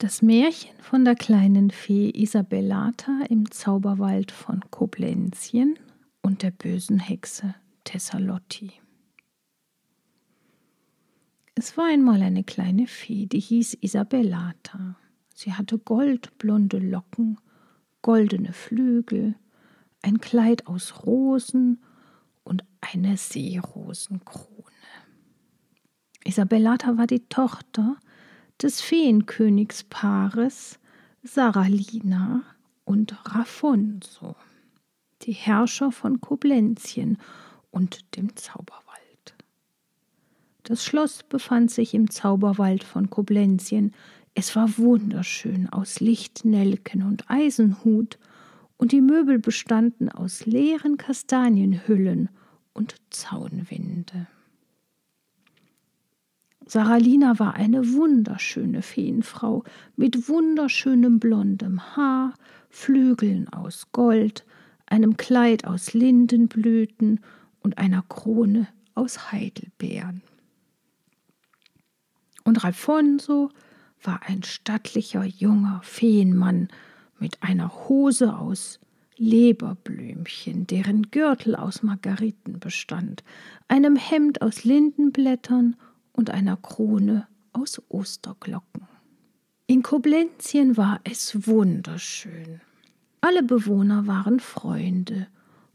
Das Märchen von der kleinen Fee Isabellata im Zauberwald von Koblenzien und der bösen Hexe Tessalotti. Es war einmal eine kleine Fee, die hieß Isabellata. Sie hatte goldblonde Locken, goldene Flügel, ein Kleid aus Rosen und eine Seerosenkrone. Isabellata war die Tochter des Feenkönigspaares Saralina und Raffonso, die Herrscher von Koblenzien und dem Zauberwald. Das Schloss befand sich im Zauberwald von Koblenzien. Es war wunderschön aus Lichtnelken und Eisenhut, und die Möbel bestanden aus leeren Kastanienhüllen und Zaunwände. Saralina war eine wunderschöne Feenfrau mit wunderschönem blondem Haar, Flügeln aus Gold, einem Kleid aus Lindenblüten und einer Krone aus Heidelbeeren. Und Ralfonso war ein stattlicher junger Feenmann mit einer Hose aus Leberblümchen, deren Gürtel aus Margariten bestand, einem Hemd aus Lindenblättern und einer Krone aus Osterglocken. In Koblenzien war es wunderschön. Alle Bewohner waren Freunde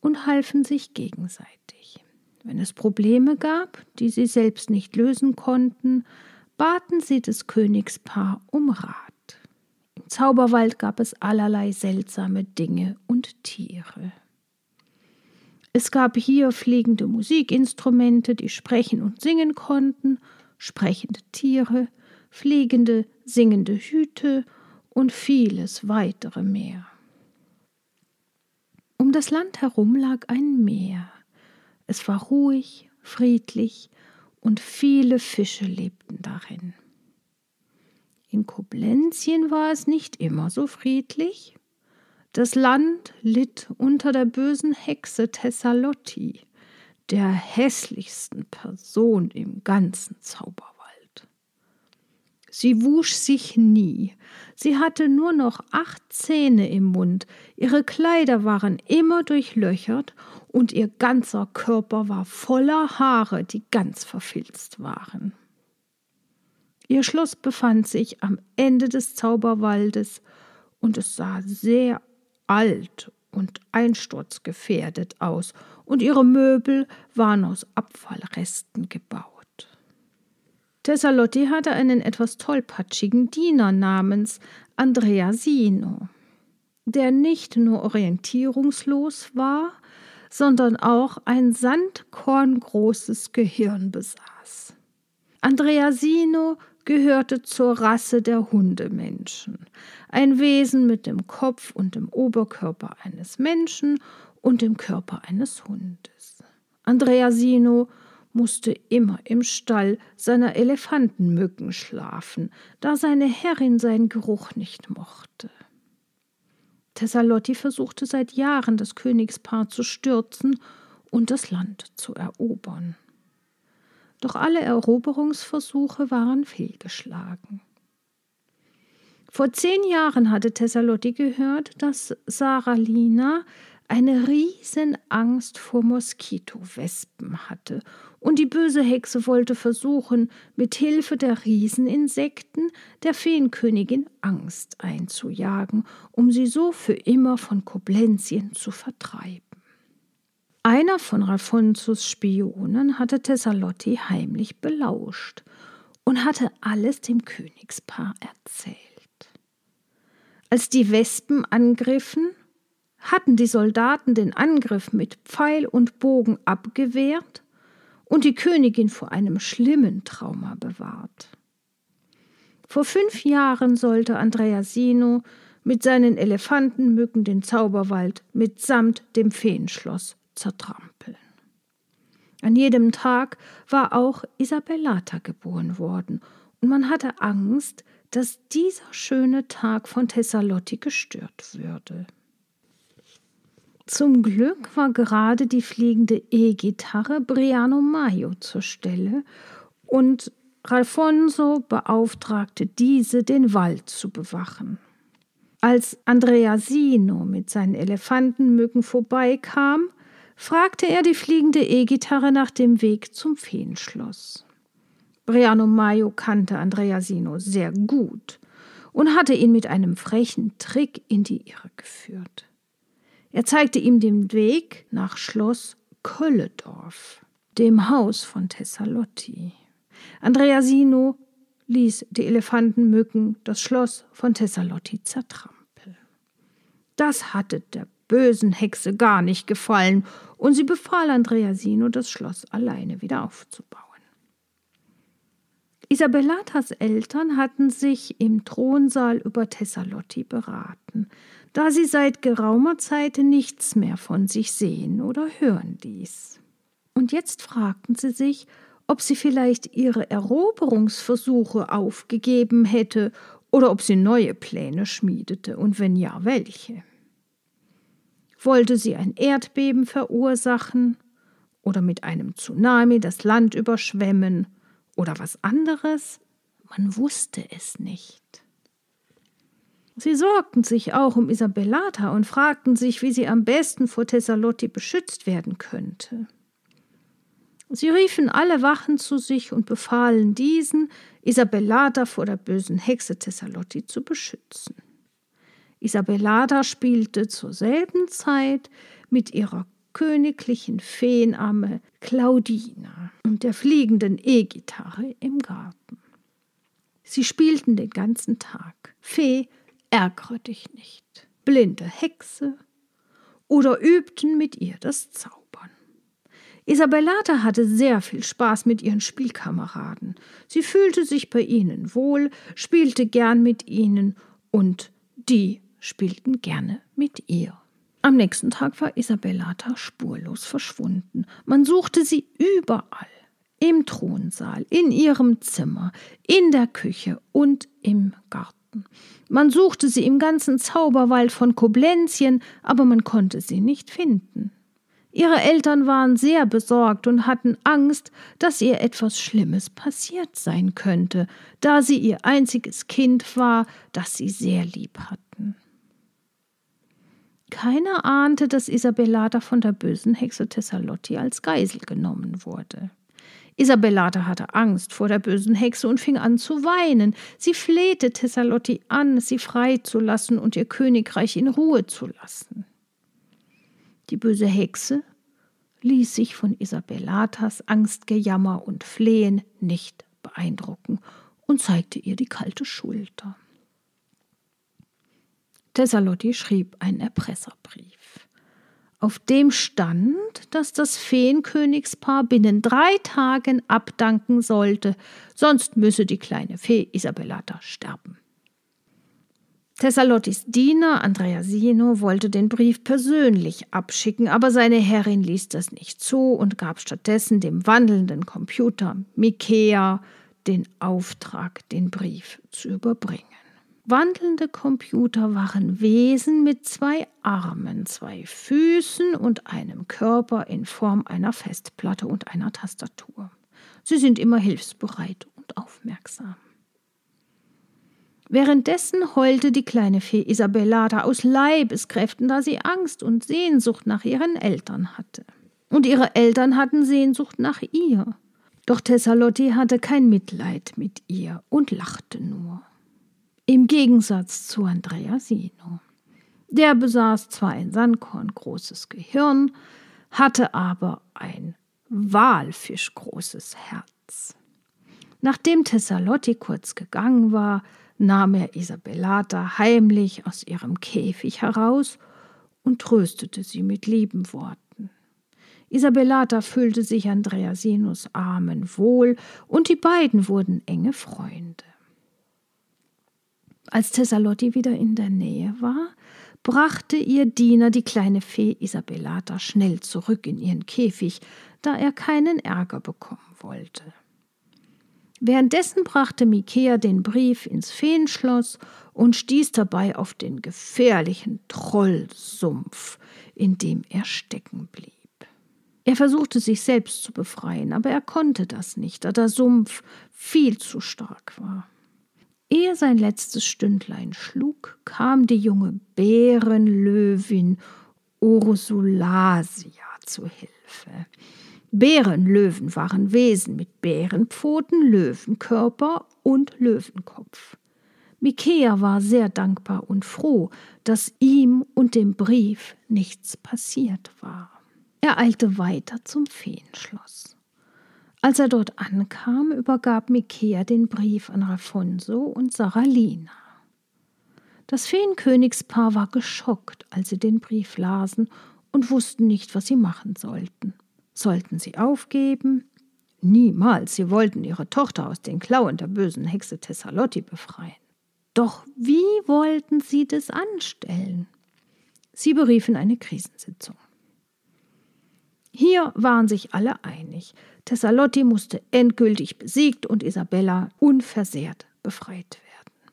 und halfen sich gegenseitig. Wenn es Probleme gab, die sie selbst nicht lösen konnten, baten sie das Königspaar um Rat. Im Zauberwald gab es allerlei seltsame Dinge und Tiere. Es gab hier fliegende Musikinstrumente, die sprechen und singen konnten, sprechende Tiere, fliegende, singende Hüte und vieles weitere mehr. Um das Land herum lag ein Meer. Es war ruhig, friedlich und viele Fische lebten darin. In Koblenzien war es nicht immer so friedlich. Das Land litt unter der bösen Hexe Tessalotti, der hässlichsten Person im ganzen Zauberwald. Sie wusch sich nie, sie hatte nur noch acht Zähne im Mund, ihre Kleider waren immer durchlöchert und ihr ganzer Körper war voller Haare, die ganz verfilzt waren. Ihr Schloss befand sich am Ende des Zauberwaldes und es sah sehr alt und einsturzgefährdet aus, und ihre Möbel waren aus Abfallresten gebaut. Tessalotti hatte einen etwas tollpatschigen Diener namens Andreasino, der nicht nur orientierungslos war, sondern auch ein sandkorngroßes Gehirn besaß. Andreasino gehörte zur Rasse der Hundemenschen, ein Wesen mit dem Kopf und dem Oberkörper eines Menschen und dem Körper eines Hundes. Andreasino musste immer im Stall seiner Elefantenmücken schlafen, da seine Herrin seinen Geruch nicht mochte. Tessalotti versuchte seit Jahren, das Königspaar zu stürzen und das Land zu erobern. Doch alle Eroberungsversuche waren fehlgeschlagen. Vor zehn Jahren hatte Tessalotti gehört, dass Saralina eine riesen Angst vor Moskitowespen hatte, und die böse Hexe wollte versuchen, mit Hilfe der Rieseninsekten der Feenkönigin Angst einzujagen, um sie so für immer von Koblenzien zu vertreiben. Einer von Ralfonsos Spionen hatte Tessalotti heimlich belauscht und hatte alles dem Königspaar erzählt. Als die Wespen angriffen, hatten die Soldaten den Angriff mit Pfeil und Bogen abgewehrt und die Königin vor einem schlimmen Trauma bewahrt. Vor fünf Jahren sollte Andreasino mit seinen Elefantenmücken den Zauberwald mitsamt dem Feenschloss zertrampeln. An jedem Tag war auch Isabellata geboren worden, und man hatte Angst, dass dieser schöne Tag von Tessalotti gestört würde. Zum Glück war gerade die fliegende E-Gitarre Briano Maio zur Stelle und Ralfonso beauftragte diese, den Wald zu bewachen. Als Andreasino mit seinen Elefantenmücken vorbeikam, fragte er die fliegende E-Gitarre nach dem Weg zum Feenschloss. Briano Maio kannte Andreasino sehr gut und hatte ihn mit einem frechen Trick in die Irre geführt. Er zeigte ihm den Weg nach Schloss Kölledorf, dem Haus von Tessalotti. Andreasino ließ die Elefantenmücken das Schloss von Tessalotti zertrampeln. Das hatte der bösen Hexe gar nicht gefallen, und sie befahl Andreasino, das Schloss alleine wieder aufzubauen. Isabellatas Eltern hatten sich im Thronsaal über Tessalotti beraten, da sie seit geraumer Zeit nichts mehr von sich sehen oder hören ließ. Und jetzt fragten sie sich, ob sie vielleicht ihre Eroberungsversuche aufgegeben hätte oder ob sie neue Pläne schmiedete und wenn ja, welche. Wollte sie ein Erdbeben verursachen oder mit einem Tsunami das Land überschwemmen oder was anderes? Man wusste es nicht. Sie sorgten sich auch um Isabellata und fragten sich, wie sie am besten vor Thessalotti beschützt werden könnte. Sie riefen alle Wachen zu sich und befahlen diesen, Isabellata vor der bösen Hexe Thessalotti zu beschützen. Isabellata spielte zur selben Zeit mit ihrer königlichen Feenamme Claudina und der fliegenden E-Gitarre im Garten. Sie spielten den ganzen Tag. Fee, ärgere dich nicht. Blinde Hexe oder übten mit ihr das Zaubern. Isabellata hatte sehr viel Spaß mit ihren Spielkameraden. Sie fühlte sich bei ihnen wohl, spielte gern mit ihnen und die spielten gerne mit ihr. Am nächsten Tag war Isabellata spurlos verschwunden. Man suchte sie überall. Im Thronsaal, in ihrem Zimmer, in der Küche und im Garten. Man suchte sie im ganzen Zauberwald von Koblenzien, aber man konnte sie nicht finden. Ihre Eltern waren sehr besorgt und hatten Angst, dass ihr etwas Schlimmes passiert sein könnte, da sie ihr einziges Kind war, das sie sehr lieb hatten. Keiner ahnte, dass Isabellata von der bösen Hexe Thessalotti als Geisel genommen wurde. Isabellata hatte Angst vor der bösen Hexe und fing an zu weinen. Sie flehte Thessalotti an, sie freizulassen und ihr Königreich in Ruhe zu lassen. Die böse Hexe ließ sich von Isabellatas Angstgejammer und Flehen nicht beeindrucken und zeigte ihr die kalte Schulter. Tessalotti schrieb einen Erpresserbrief. Auf dem stand, dass das Feenkönigspaar binnen drei Tagen abdanken sollte, sonst müsse die kleine Fee Isabellata sterben. Tessalottis Diener Andreasino wollte den Brief persönlich abschicken, aber seine Herrin ließ das nicht zu und gab stattdessen dem wandelnden Computer Mikea den Auftrag, den Brief zu überbringen. Wandelnde Computer waren Wesen mit zwei Armen, zwei Füßen und einem Körper in Form einer Festplatte und einer Tastatur. Sie sind immer hilfsbereit und aufmerksam. Währenddessen heulte die kleine Fee Isabellata aus Leibeskräften, da sie Angst und Sehnsucht nach ihren Eltern hatte. Und ihre Eltern hatten Sehnsucht nach ihr. Doch Tessalotti hatte kein Mitleid mit ihr und lachte nur. Im Gegensatz zu Andreasino. Der besaß zwar ein Sandkorn großes Gehirn, hatte aber ein Walfischgroßes Herz. Nachdem Tessalotti kurz gegangen war, nahm er Isabellata heimlich aus ihrem Käfig heraus und tröstete sie mit lieben Worten. Isabellata fühlte sich Andreasinus Armen wohl, und die beiden wurden enge Freunde. Als Tessalotti wieder in der Nähe war, brachte ihr Diener die kleine Fee Isabellata schnell zurück in ihren Käfig, da er keinen Ärger bekommen wollte. Währenddessen brachte Mikea den Brief ins Feenschloss und stieß dabei auf den gefährlichen Trollsumpf, in dem er stecken blieb. Er versuchte sich selbst zu befreien, aber er konnte das nicht, da der Sumpf viel zu stark war. Ehe sein letztes Stündlein schlug, kam die junge Bärenlöwin Ursulasia zu Hilfe. Bärenlöwen waren Wesen mit Bärenpfoten, Löwenkörper und Löwenkopf. Mikea war sehr dankbar und froh, dass ihm und dem Brief nichts passiert war. Er eilte weiter zum Feenschloss. Als er dort ankam, übergab Mikea den Brief an Rafonso und Saralina. Das Feenkönigspaar war geschockt, als sie den Brief lasen und wussten nicht, was sie machen sollten. Sollten sie aufgeben? Niemals, sie wollten ihre Tochter aus den Klauen der bösen Hexe Tessalotti befreien. Doch wie wollten sie das anstellen? Sie beriefen eine Krisensitzung. Hier waren sich alle einig. Tessalotti musste endgültig besiegt und Isabella unversehrt befreit werden.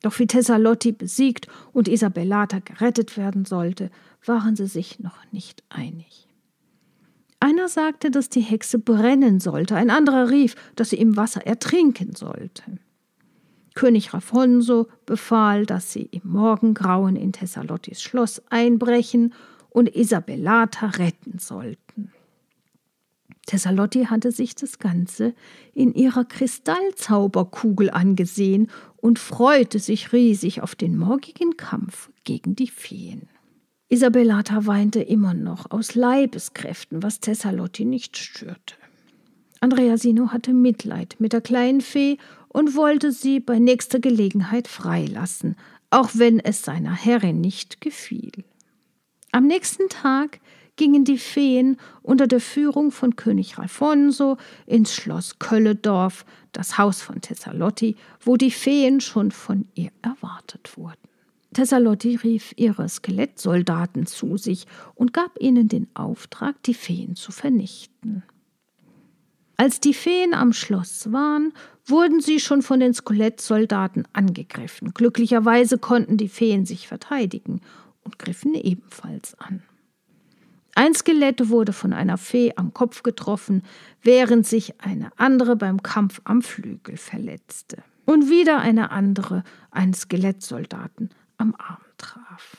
Doch wie Tessalotti besiegt und Isabellata gerettet werden sollte, waren sie sich noch nicht einig. Einer sagte, dass die Hexe brennen sollte, ein anderer rief, dass sie im Wasser ertrinken sollte. König Rafonso befahl, dass sie im Morgengrauen in Tessalottis Schloss einbrechen und Isabellata retten sollten. Tessalotti hatte sich das Ganze in ihrer Kristallzauberkugel angesehen und freute sich riesig auf den morgigen Kampf gegen die Feen. Isabellata weinte immer noch aus Leibeskräften, was Tessalotti nicht störte. Andreasino hatte Mitleid mit der kleinen Fee und wollte sie bei nächster Gelegenheit freilassen, auch wenn es seiner Herrin nicht gefiel. Am nächsten Tag gingen die Feen unter der Führung von König Alfonso ins Schloss Kölledorf, das Haus von Tessalotti, wo die Feen schon von ihr erwartet wurden. Tessalotti rief ihre Skelettsoldaten zu sich und gab ihnen den Auftrag, die Feen zu vernichten. Als die Feen am Schloss waren, wurden sie schon von den Skelettsoldaten angegriffen. Glücklicherweise konnten die Feen sich verteidigen und griffen ebenfalls an. Ein Skelett wurde von einer Fee am Kopf getroffen, während sich eine andere beim Kampf am Flügel verletzte. Und wieder eine andere einen Skelettsoldaten am Arm traf.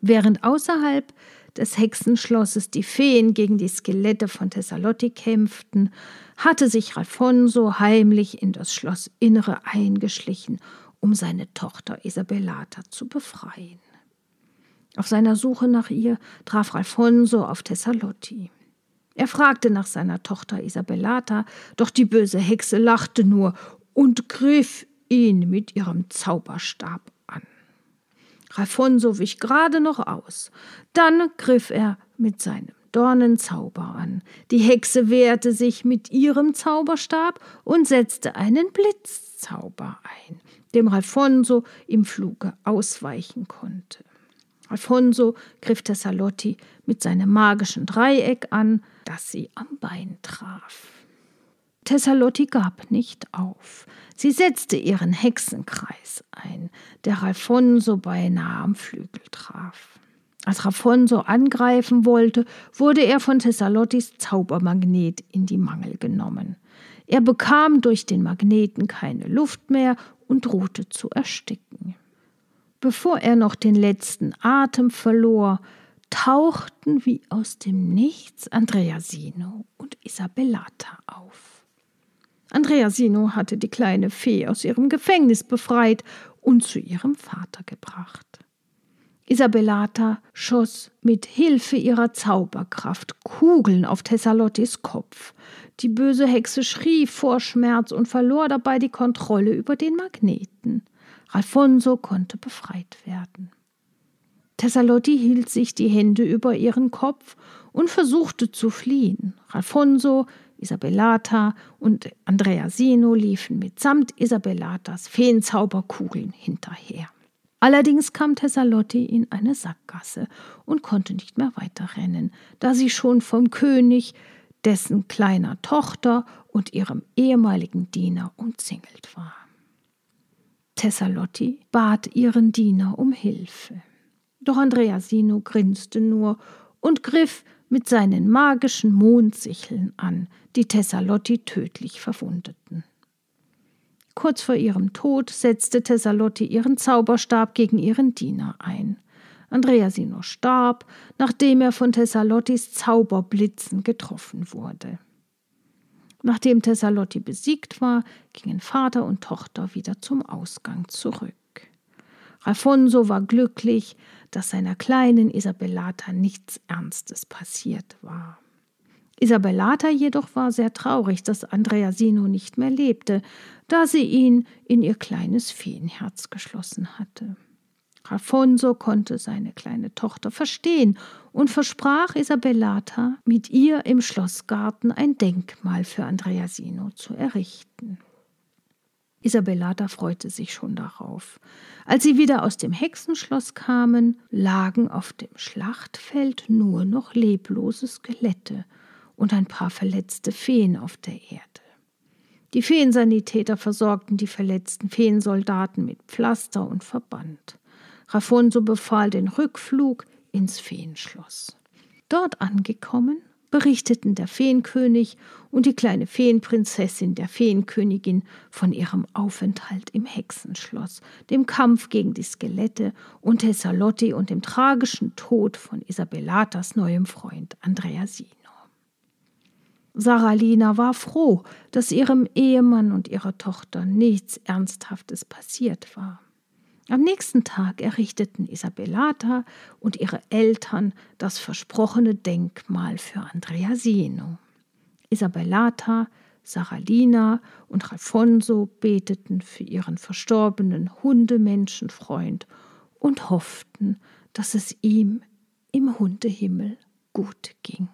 Während außerhalb des Hexenschlosses die Feen gegen die Skelette von Thessalotti kämpften, hatte sich Alfonso heimlich in das Schlossinnere eingeschlichen, um seine Tochter Isabellata zu befreien. Auf seiner Suche nach ihr traf Alfonso auf Tessalotti. Er fragte nach seiner Tochter Isabellata, doch die böse Hexe lachte nur und griff ihn mit ihrem Zauberstab an. Alfonso wich gerade noch aus. Dann griff er mit seinem Dornenzauber an. Die Hexe wehrte sich mit ihrem Zauberstab und setzte einen Blitzzauber ein, dem Alfonso im Fluge ausweichen konnte. Alfonso griff Tessalotti mit seinem magischen Dreieck an, das sie am Bein traf. Tessalotti gab nicht auf. Sie setzte ihren Hexenkreis ein, der Alfonso beinahe am Flügel traf. Als Alfonso angreifen wollte, wurde er von Tessalottis Zaubermagnet in die Mangel genommen. Er bekam durch den Magneten keine Luft mehr und drohte zu ersticken. Bevor er noch den letzten Atem verlor, tauchten wie aus dem Nichts Andreasino und Isabellata auf. Andreasino hatte die kleine Fee aus ihrem Gefängnis befreit und zu ihrem Vater gebracht. Isabellata schoss mit Hilfe ihrer Zauberkraft Kugeln auf Tessalottis Kopf. Die böse Hexe schrie vor Schmerz und verlor dabei die Kontrolle über den Magneten. Alfonso konnte befreit werden. Tessalotti hielt sich die Hände über ihren Kopf und versuchte zu fliehen. Alfonso, Isabellata und Andreasino liefen mitsamt Isabellatas Feenzauberkugeln hinterher. Allerdings kam Tessalotti in eine Sackgasse und konnte nicht mehr weiterrennen, da sie schon vom König, dessen kleiner Tochter und ihrem ehemaligen Diener umzingelt war. Tessalotti bat ihren Diener um Hilfe. Doch Andreasino grinste nur und griff mit seinen magischen Mondsicheln an, die Tessalotti tödlich verwundeten. Kurz vor ihrem Tod setzte Tessalotti ihren Zauberstab gegen ihren Diener ein. Andreasino starb, nachdem er von Tessalottis Zauberblitzen getroffen wurde. Nachdem Tessalotti besiegt war, gingen Vater und Tochter wieder zum Ausgang zurück. Alfonso war glücklich, dass seiner kleinen Isabellata nichts Ernstes passiert war. Isabellata jedoch war sehr traurig, dass Andreasino nicht mehr lebte, da sie ihn in ihr kleines Feenherz geschlossen hatte. Alfonso konnte seine kleine Tochter verstehen und versprach Isabellata, mit ihr im Schlossgarten ein Denkmal für Andreasino zu errichten. Isabellata freute sich schon darauf. Als sie wieder aus dem Hexenschloss kamen, lagen auf dem Schlachtfeld nur noch leblose Skelette und ein paar verletzte Feen auf der Erde. Die Feensanitäter versorgten die verletzten Feensoldaten mit Pflaster und Verband. Rafonso befahl den Rückflug ins Feenschloss. Dort angekommen, berichteten der Feenkönig und die kleine Feenprinzessin der Feenkönigin von ihrem Aufenthalt im Hexenschloss, dem Kampf gegen die Skelette und Tessalotti und dem tragischen Tod von Isabellatas neuem Freund Andreasino. Saralina war froh, dass ihrem Ehemann und ihrer Tochter nichts Ernsthaftes passiert war. Am nächsten Tag errichteten Isabellata und ihre Eltern das versprochene Denkmal für Andreasino. Isabellata, Saralina und Alfonso beteten für ihren verstorbenen Hundemenschenfreund und hofften, dass es ihm im Hundehimmel gut ging.